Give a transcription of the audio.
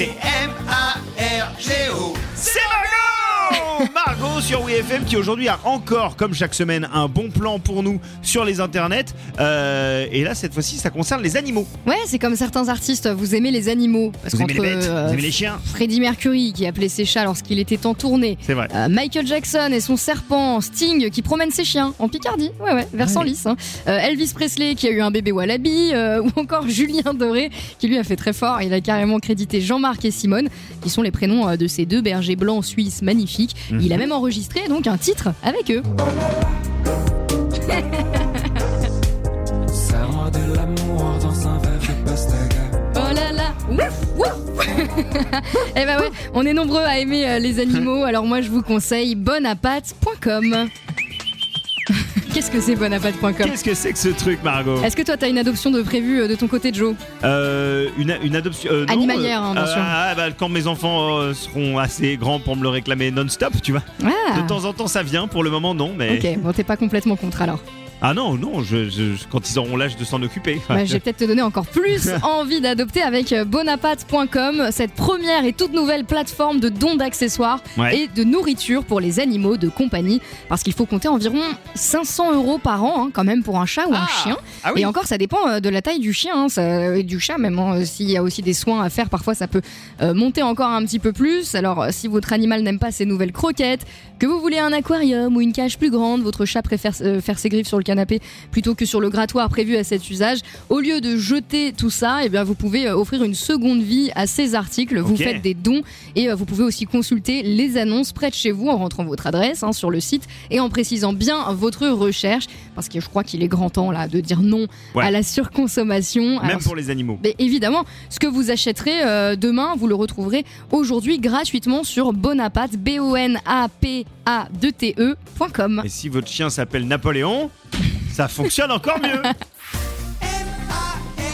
c'est M-A-R-G-O. C'est Margot Margot sur WeFM qui aujourd'hui a encore, comme chaque semaine, un bon plan pour nous sur les internets. Euh, et là, cette fois-ci, ça concerne les animaux. Ouais, c'est comme certains artistes, vous aimez les animaux. Parce Vous aimez les bêtes, euh, vous aimez les chiens. Freddie Mercury qui appelait ses chats lorsqu'il était en tournée. C'est vrai. Euh, Michael Jackson et son serpent, Sting qui promène ses chiens en Picardie, ouais ouais, versant Ouais. lisse. hein. Euh, Elvis Presley qui a eu un bébé Wallaby, euh, ou encore Julien Doré qui lui a fait très fort. Il a carrément crédité Jean-Marc et Simone, qui sont les prénoms de ces deux bergers blancs suisses magnifiques. Mhm. Il a même enregistré donc un titre avec eux. Serre-moi de l'amour dans un verre de pastaga. Oh là là Ouf, ouf. Eh ben ouais, on est nombreux à aimer euh, les animaux, alors moi je vous conseille bonapat.com. Qu'est-ce que c'est bonapat.com Qu'est-ce que c'est que ce truc, Margot Est-ce que toi t'as une adoption de prévu euh, de ton côté Joe Euh, une, une adoption. euh, non, Animalière, hein, bien sûr. Ah, bah, quand mes enfants euh, seront assez grands pour me le réclamer non-stop, tu vois. Ah De temps en temps, ça vient. Pour le moment, non. Mais Ok, bon t'es pas complètement contre alors. Ah non, non. Je, quand ils auront l'âge de s'en occuper. Bah, je vais peut-être te donner encore plus envie d'adopter avec euh, bonapat.com, cette première et toute nouvelle plateforme de dons d'accessoires Ouais. et de nourriture pour les animaux de compagnie. Parce qu'il faut compter environ 500 euros par an hein, quand même pour un chat ou un Ah. chien. Ah oui. Et encore, ça dépend euh, de la taille du chien hein, ça- et du chat même. hein. S'il y a aussi des soins à faire, parfois ça peut euh, monter encore un petit peu plus. Alors, si votre animal n'aime pas ces nouvelles croquettes, que vous voulez un aquarium ou une cage plus grande, votre chat préfère euh, faire ses griffes sur le canapé plutôt que sur le grattoir prévu à cet usage, au lieu de jeter tout ça, eh bien, vous pouvez euh, offrir une seconde vie à ces articles. Vous faites des dons et euh, vous pouvez aussi consulter les annonces près de chez vous en rentrant votre adresse hein, sur le site et en précisant bien votre recherche. Parce que je crois qu'il est grand temps là de dire non Ouais. à la surconsommation. Même Alors, pour les animaux. mais évidemment, ce que vous achèterez euh, demain, vous le retrouverez aujourd'hui gratuitement sur Bonapat, b o n a p a 2 t ecom Et si votre chien s'appelle Napoléon, ça fonctionne encore mieux. M-A-R-G-O.